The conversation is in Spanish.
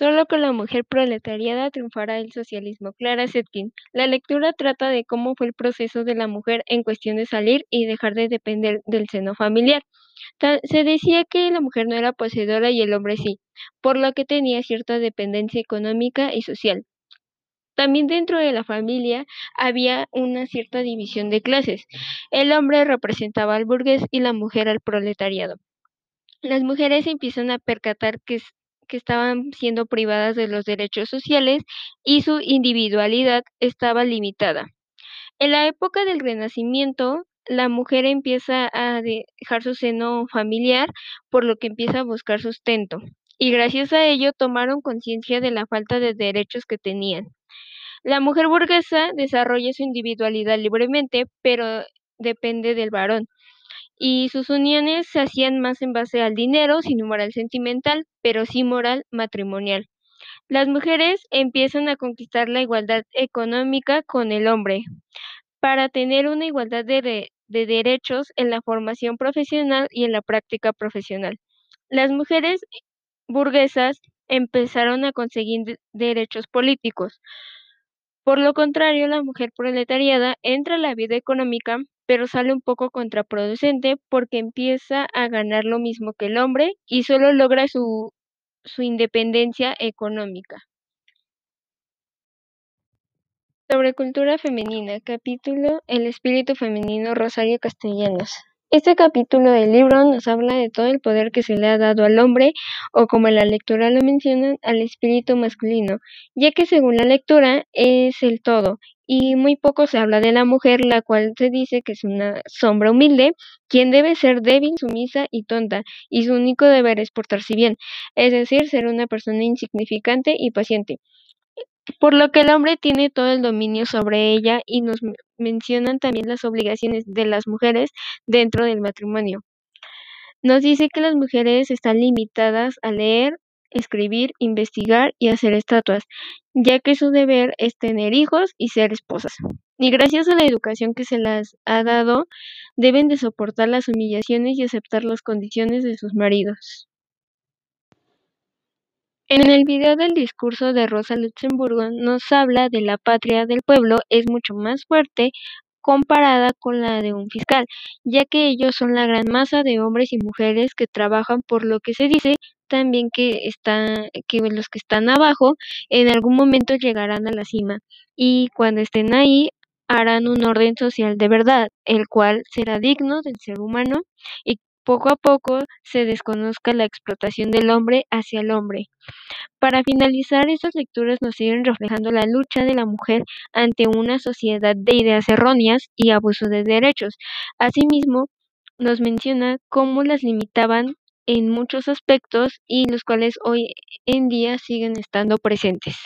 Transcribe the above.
Solo con la mujer proletariada triunfará el socialismo. Clara Zetkin. La lectura trata de cómo fue el proceso de la mujer en cuestión de salir y dejar de depender del seno familiar. Se decía que la mujer no era poseedora y el hombre sí, por lo que tenía cierta dependencia económica y social. También dentro de la familia había una cierta división de clases. El hombre representaba al burgués y la mujer al proletariado. Las mujeres empiezan a percatar que que estaban siendo privadas de los derechos sociales y su individualidad estaba limitada. En la época del Renacimiento, la mujer empieza a dejar su seno familiar, por lo que empieza a buscar sustento, y gracias a ello tomaron conciencia de la falta de derechos que tenían. La mujer burguesa desarrolla su individualidad libremente, pero depende del varón y sus uniones se hacían más en base al dinero, sin moral sentimental, pero sí moral matrimonial. Las mujeres empiezan a conquistar la igualdad económica con el hombre para tener una igualdad de, derechos en la formación profesional y en la práctica profesional. Las mujeres burguesas empezaron a conseguir derechos políticos. Por lo contrario, la mujer proletariada entra a la vida económica pero sale un poco contraproducente porque empieza a ganar lo mismo que el hombre y solo logra su, su independencia económica. Sobre cultura femenina, capítulo El espíritu femenino Rosario Castellanos. Este capítulo del libro nos habla de todo el poder que se le ha dado al hombre, o como la lectura lo mencionan, al espíritu masculino, ya que según la lectura es el todo, y muy poco se habla de la mujer, la cual se dice que es una sombra humilde, quien debe ser débil, sumisa y tonta, y su único deber es portarse bien, es decir, ser una persona insignificante y paciente por lo que el hombre tiene todo el dominio sobre ella y nos mencionan también las obligaciones de las mujeres dentro del matrimonio. Nos dice que las mujeres están limitadas a leer, escribir, investigar y hacer estatuas, ya que su deber es tener hijos y ser esposas. Y gracias a la educación que se las ha dado, deben de soportar las humillaciones y aceptar las condiciones de sus maridos. En el video del discurso de Rosa Luxemburgo nos habla de la patria del pueblo es mucho más fuerte comparada con la de un fiscal, ya que ellos son la gran masa de hombres y mujeres que trabajan por lo que se dice también que que los que están abajo en algún momento llegarán a la cima y cuando estén ahí harán un orden social de verdad, el cual será digno del ser humano y poco a poco se desconozca la explotación del hombre hacia el hombre. Para finalizar, estas lecturas nos siguen reflejando la lucha de la mujer ante una sociedad de ideas erróneas y abuso de derechos. Asimismo, nos menciona cómo las limitaban en muchos aspectos y los cuales hoy en día siguen estando presentes.